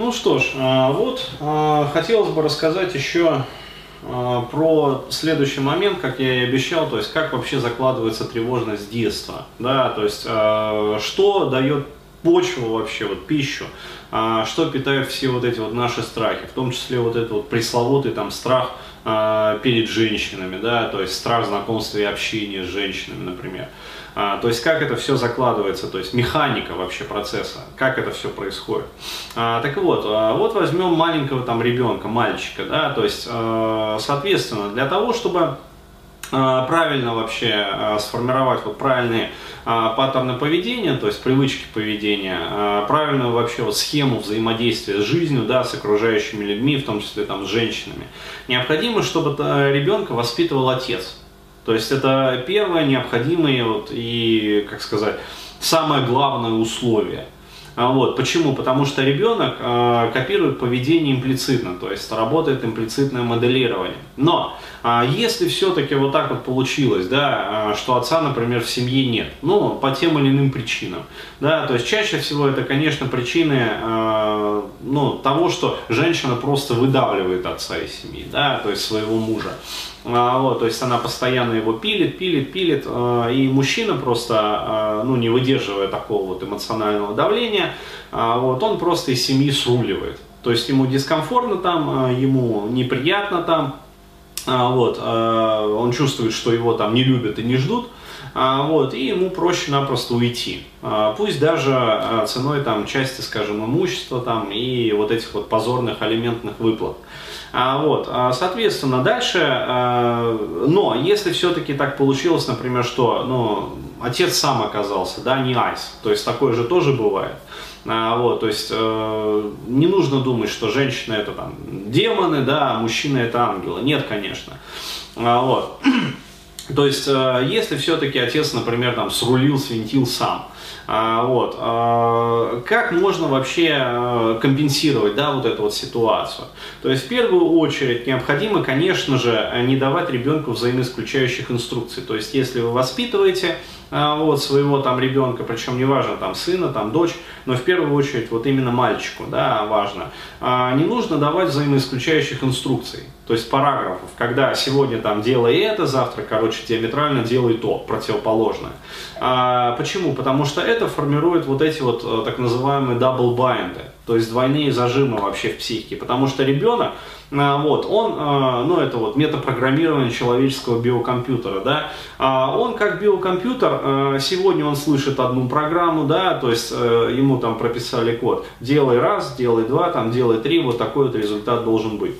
Ну что ж, а, вот а, хотелось бы рассказать еще а, про следующий момент, как я и обещал, то есть как вообще закладывается тревожность с детства, да, то есть что дает почву вообще, вот пищу, что питает все вот эти вот наши страхи, в том числе вот этот вот пресловутый там страх перед женщинами, да, то есть страх знакомства и общения с женщинами, например. А, то есть как это все закладывается, то есть механика вообще процесса, как это все происходит. А, так вот, а, вот возьмем маленького там ребенка, мальчика, да, то есть, а, соответственно, для того, чтобы а, правильно вообще а, сформировать вот правильные а, паттерны поведения, то есть привычки поведения, правильную вообще вот схему взаимодействия с жизнью, да, с окружающими людьми, в том числе там с женщинами, необходимо, чтобы ребенка воспитывал отец. То есть это первое необходимое вот, и, как сказать, самое главное условие. А вот. Почему? Потому что ребенок э, копирует поведение имплицитно, то есть работает имплицитное моделирование. Но э, если все-таки вот так вот получилось, да, э, что отца, например, в семье нет, ну, по тем или иным причинам, да, то есть чаще всего это, конечно, причины э, ну, того, что женщина просто выдавливает отца из семьи, да, то есть своего мужа. А, вот, то есть она постоянно его пилит, пилит, пилит, э, и мужчина просто, э, ну, не выдерживая такого вот эмоционального давления, вот, он просто из семьи сруливает. То есть ему дискомфортно там, ему неприятно там, вот, он чувствует, что его там не любят и не ждут, вот, и ему проще-напросто уйти. Пусть даже ценой там части, скажем, имущества там и вот этих вот позорных алиментных выплат. А, вот, а, соответственно, дальше, а, но если все-таки так получилось, например, что ну, отец сам оказался, да, не айс, то есть такое же тоже бывает. Вот, то есть э, не нужно думать, что женщина это там демоны, да, а мужчина это ангелы. Нет, конечно. Вот. То есть, э, если все-таки отец, например, там срулил, свинтил сам, а, вот. А, как можно вообще э, компенсировать да, вот эту вот ситуацию? То есть в первую очередь необходимо, конечно же, не давать ребенку взаимоисключающих инструкций. То есть если вы воспитываете вот, своего там ребенка, причем неважно, там сына, там дочь, но в первую очередь вот именно мальчику, да, важно, а, не нужно давать взаимоисключающих инструкций, то есть параграфов, когда сегодня там делай это, завтра, короче, диаметрально делай то, противоположное. А, почему? Потому что это формирует вот эти вот э, так называемые binds, то есть двойные зажимы вообще в психике, потому что ребенок, а, вот, он, а, ну это вот метапрограммирование человеческого биокомпьютера, да, а, он как биокомпьютер, сегодня он слышит одну программу, да, то есть э, ему там прописали код, делай раз, делай два, там делай три, вот такой вот результат должен быть.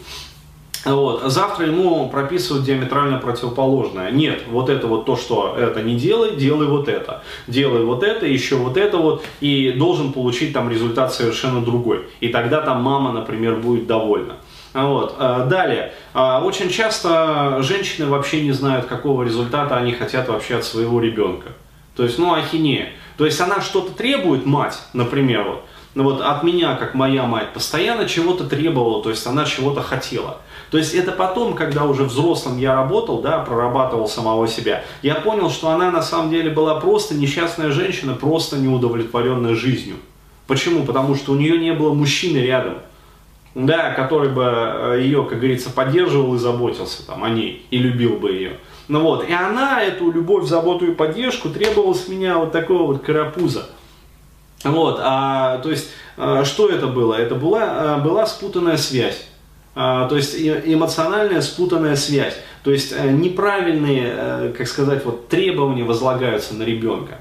Вот. Завтра ему прописывают диаметрально противоположное. Нет, вот это вот то, что это не делай, делай вот это. Делай вот это, еще вот это вот, и должен получить там результат совершенно другой. И тогда там мама, например, будет довольна. Вот. А, далее. А, очень часто женщины вообще не знают, какого результата они хотят вообще от своего ребенка. То есть, ну, ахинея. То есть она что-то требует, мать, например, вот, ну вот от меня, как моя мать, постоянно чего-то требовала, то есть она чего-то хотела. То есть это потом, когда уже взрослым я работал, да, прорабатывал самого себя, я понял, что она на самом деле была просто несчастная женщина, просто неудовлетворенная жизнью. Почему? Потому что у нее не было мужчины рядом, да, который бы э, ее, как говорится, поддерживал и заботился там, о ней и любил бы ее. Ну вот, и она эту любовь, заботу и поддержку требовала с меня вот такого вот карапуза. Вот, а, то есть, а, что это было? Это была, а, была спутанная связь. А, то есть эмоциональная спутанная связь. То есть неправильные, как сказать, вот требования возлагаются на ребенка.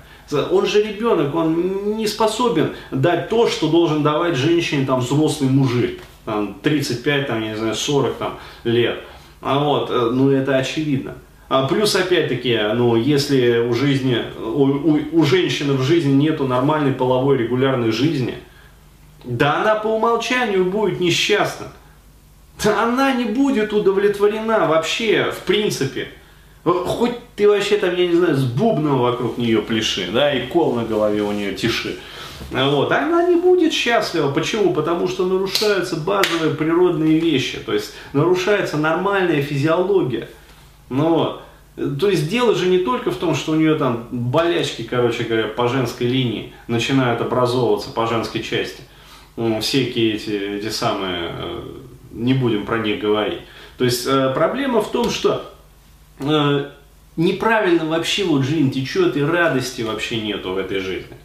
Он же ребенок, он не способен дать то, что должен давать женщине там взрослый мужик. Там 35, там, я не знаю, 40 там, лет. А вот, э, ну это очевидно. А плюс, опять-таки, ну, если у жизни, у, у, у женщины в жизни нету нормальной половой регулярной жизни, да она по умолчанию будет несчастна. Да она не будет удовлетворена вообще, в принципе. Хоть ты вообще там, я не знаю, с бубном вокруг нее пляши, да, и кол на голове у нее тиши. Вот. Она не будет счастлива. Почему? Потому что нарушаются базовые природные вещи. То есть нарушается нормальная физиология. Ну вот. То есть дело же не только в том, что у нее там болячки, короче говоря, по женской линии начинают образовываться по женской части. всякие эти, эти самые, э, не будем про них говорить. То есть э, проблема в том, что э, неправильно вообще вот жизнь течет и радости вообще нету в этой жизни.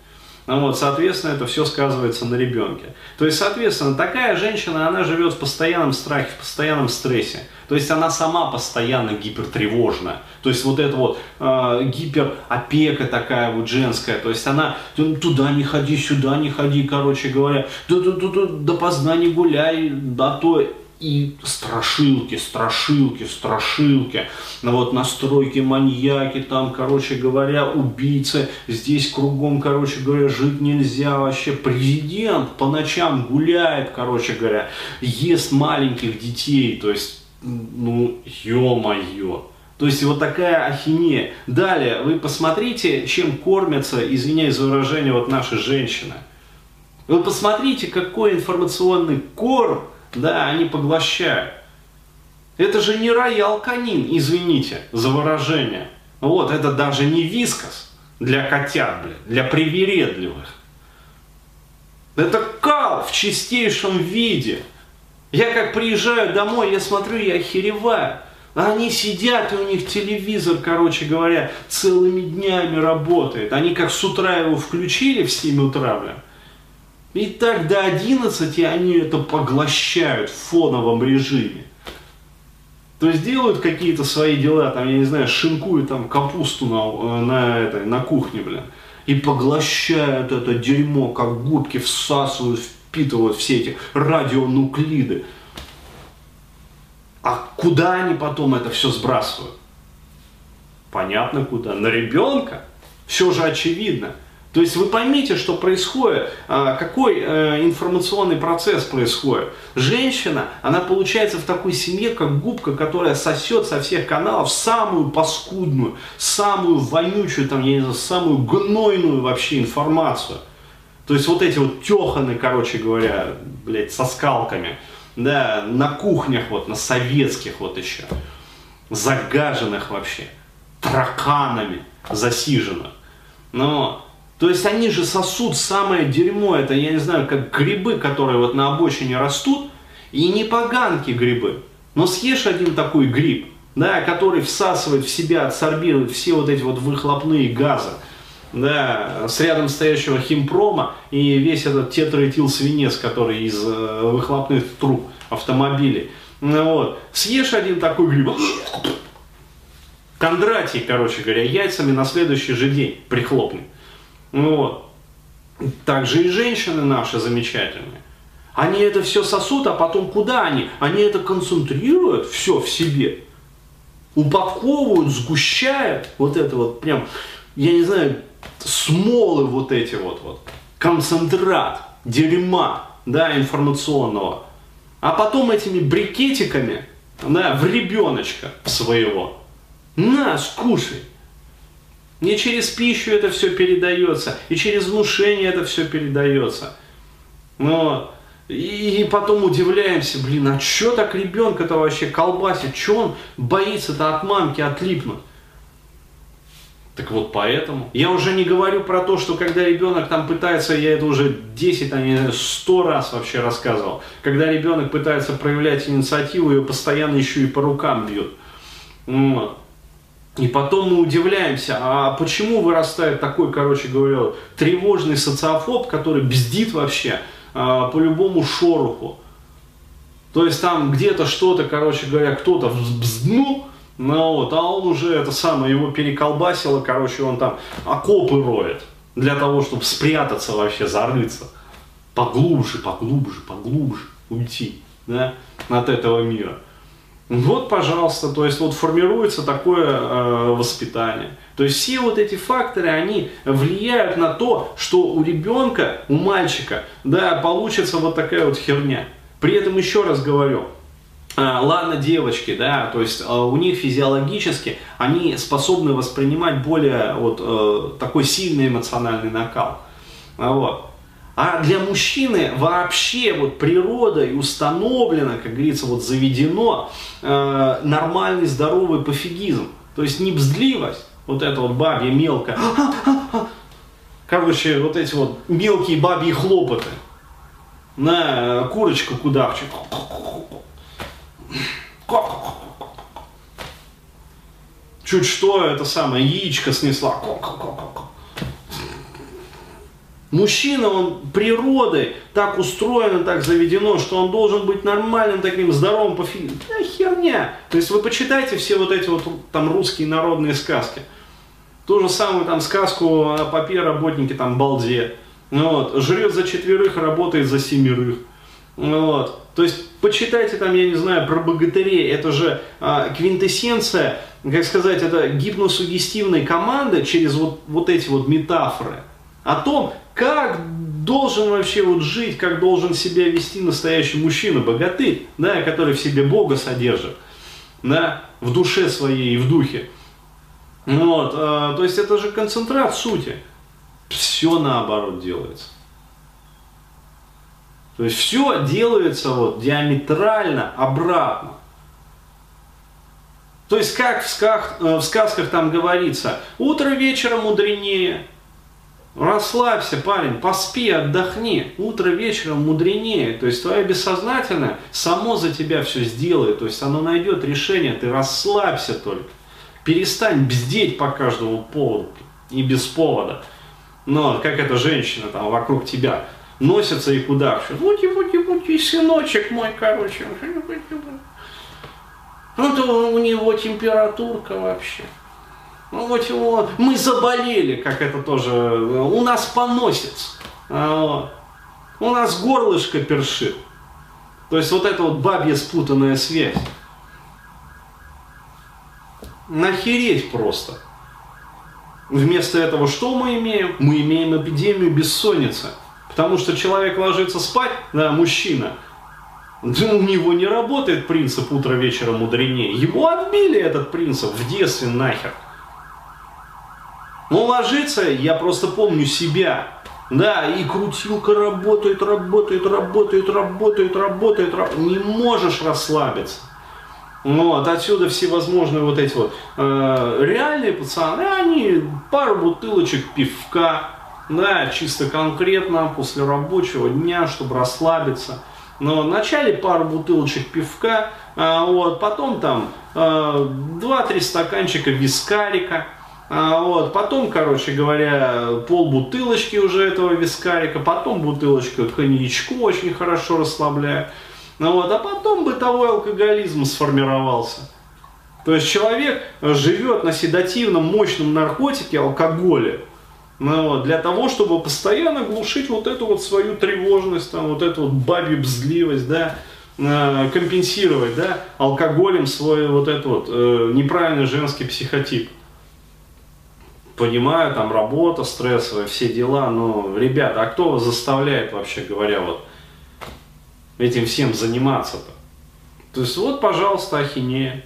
Ну вот, соответственно, это все сказывается на ребенке. То есть, соответственно, такая женщина, она живет в постоянном страхе, в постоянном стрессе. То есть она сама постоянно гипертревожна. То есть вот эта вот э, гиперопека такая вот женская. То есть она туда не ходи, сюда не ходи, короче говоря. Допоздна не гуляй, да то и страшилки, страшилки, страшилки, ну вот настройки маньяки, там, короче говоря, убийцы, здесь кругом, короче говоря, жить нельзя вообще. Президент по ночам гуляет, короче говоря, ест маленьких детей, то есть, ну, ё-моё. То есть вот такая ахинея. Далее, вы посмотрите, чем кормятся, извиняюсь за выражение, вот наши женщины. Вы посмотрите, какой информационный корм да, они поглощают. Это же не роял канин, извините за выражение. Вот, это даже не вискос для котят, блин, для привередливых. Это кал в чистейшем виде. Я как приезжаю домой, я смотрю, я охереваю. Они сидят, и у них телевизор, короче говоря, целыми днями работает. Они как с утра его включили в 7 утра, блин, и так до 11 они это поглощают в фоновом режиме. То есть делают какие-то свои дела, там, я не знаю, шинкуют там капусту на, на, этой, на кухне, блин. И поглощают это дерьмо, как губки всасывают, впитывают все эти радионуклиды. А куда они потом это все сбрасывают? Понятно куда. На ребенка? Все же очевидно. То есть вы поймите, что происходит, а, какой э, информационный процесс происходит. Женщина, она получается в такой семье, как губка, которая сосет со всех каналов самую паскудную, самую вонючую, там, я не знаю, самую гнойную вообще информацию. То есть вот эти вот теханы, короче говоря, блядь, со скалками, да, на кухнях вот, на советских вот еще, загаженных вообще, тараканами засиженных. Но то есть они же сосут самое дерьмо, это, я не знаю, как грибы, которые вот на обочине растут, и не поганки грибы. Но съешь один такой гриб, да, который всасывает в себя, адсорбирует все вот эти вот выхлопные газы, да, с рядом стоящего химпрома и весь этот тетраэтил свинец, который из э, выхлопных труб автомобилей. Ну, вот. Съешь один такой гриб, Кондратий, короче говоря, яйцами на следующий же день прихлопнет. Вот. Также и женщины наши замечательные. Они это все сосут, а потом куда они? Они это концентрируют все в себе. Упаковывают, сгущают. Вот это вот прям, я не знаю, смолы вот эти вот. вот концентрат дерьма, да, информационного. А потом этими брикетиками, да, в ребеночка своего. На, скушай. Не через пищу это все передается, и через внушение это все передается. Но и потом удивляемся, блин, а что так ребенка-то вообще колбасит? Что он боится-то от мамки отлипнуть? Так вот поэтому. Я уже не говорю про то, что когда ребенок там пытается, я это уже 10, а не 100 раз вообще рассказывал, когда ребенок пытается проявлять инициативу, ее постоянно еще и по рукам бьют. Вот. И потом мы удивляемся, а почему вырастает такой, короче говоря, тревожный социофоб, который бздит вообще а, по любому шороху. То есть там где-то что-то, короче говоря, кто-то бзднул, ну вот, а он уже это самое, его переколбасило, короче, он там окопы роет для того, чтобы спрятаться вообще, зарыться. Поглубже, поглубже, поглубже уйти, да, от этого мира. Вот, пожалуйста, то есть вот формируется такое э, воспитание. То есть все вот эти факторы, они влияют на то, что у ребенка, у мальчика, да, получится вот такая вот херня. При этом еще раз говорю, э, ладно, девочки, да, то есть э, у них физиологически они способны воспринимать более вот э, такой сильный эмоциональный накал. Вот. А для мужчины вообще вот природой установлено, как говорится, вот заведено э, нормальный здоровый пофигизм. То есть не бздливость, вот это вот бабья мелкая. Короче, вот эти вот мелкие бабьи хлопоты. На курочка кудахчик. Чуть что, это самое, яичко снесла. Мужчина, он природой так устроено, так заведено, что он должен быть нормальным, таким здоровым по фильму. Да херня. То есть вы почитайте все вот эти вот там русские народные сказки. Ту же самую там сказку о попе работнике там балде. Ну вот, жрет за четверых, работает за семерых. Ну вот. То есть почитайте там, я не знаю, про богатырей. Это же а, квинтэссенция, как сказать, это гипносугестивной команды через вот, вот эти вот метафоры. О том, как должен вообще вот жить, как должен себя вести настоящий мужчина, богатырь, да, который в себе Бога содержит, да, в душе своей и в духе. Вот, э, то есть это же концентрат сути. Все наоборот делается. То есть все делается вот диаметрально обратно. То есть как в, сказках, э, в сказках там говорится, утро вечера мудренее, Расслабься, парень, поспи, отдохни. Утро вечером мудренее. То есть твое бессознательное само за тебя все сделает. То есть оно найдет решение. Ты расслабься только. Перестань бздеть по каждому поводу. И без повода. Но как эта женщина там вокруг тебя носится и куда все. Бути, бути, бути, сыночек мой, короче. Ну, то у него температурка вообще. Ну вот его, мы заболели, как это тоже, у нас поносится. А, у нас горлышко першит. То есть вот эта вот бабья спутанная связь. Нахереть просто. Вместо этого что мы имеем? Мы имеем эпидемию бессонницы. Потому что человек ложится спать, да, мужчина, у него не работает принцип утро вечера мудренее. Его отбили этот принцип в детстве нахер. Ну, ложиться, я просто помню себя. Да, и крутилка работает, работает, работает, работает, работает, работает. Не можешь расслабиться. Вот, отсюда всевозможные вот эти вот э, реальные пацаны, они пару бутылочек пивка, да, чисто конкретно после рабочего дня, чтобы расслабиться. Но вначале пару бутылочек пивка, э, вот, потом там э, 2-3 стаканчика вискарика, а, вот, потом, короче говоря, пол бутылочки уже этого вискарика, потом бутылочка коньячку очень хорошо расслабляет. Ну, вот, а потом бытовой алкоголизм сформировался. То есть человек живет на седативном мощном наркотике, алкоголе, ну, вот, для того, чтобы постоянно глушить вот эту вот свою тревожность, там, вот эту вот бабью бзливость, да, э, компенсировать, да, алкоголем свой вот этот вот э, неправильный женский психотип понимаю, там работа стрессовая, все дела, но, ребята, а кто вас заставляет, вообще говоря, вот этим всем заниматься-то? То есть вот, пожалуйста, ахинея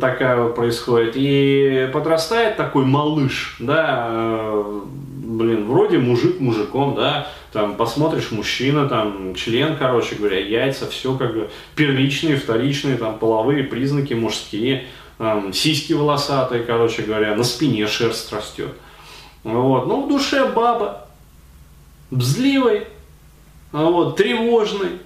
такая вот происходит. И подрастает такой малыш, да, э, блин, вроде мужик мужиком, да, там посмотришь, мужчина, там член, короче говоря, яйца, все как бы первичные, вторичные, там половые признаки мужские, там, сиськи волосатые, короче говоря, на спине шерсть растет. Вот. Ну, в душе баба, бзливый, вот, тревожный.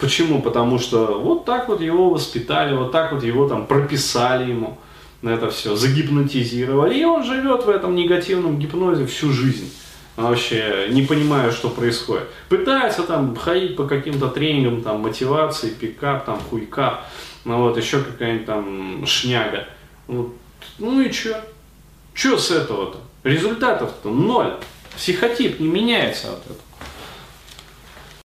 Почему? Потому что вот так вот его воспитали, вот так вот его там прописали ему на это все, загипнотизировали. И он живет в этом негативном гипнозе всю жизнь. Вообще не понимая, что происходит. Пытается там ходить по каким-то тренингам, там, мотивации, пикап, там, хуйкап ну вот еще какая-нибудь там шняга. Вот. Ну и что? Что с этого-то? Результатов-то ноль. Психотип не меняется от этого.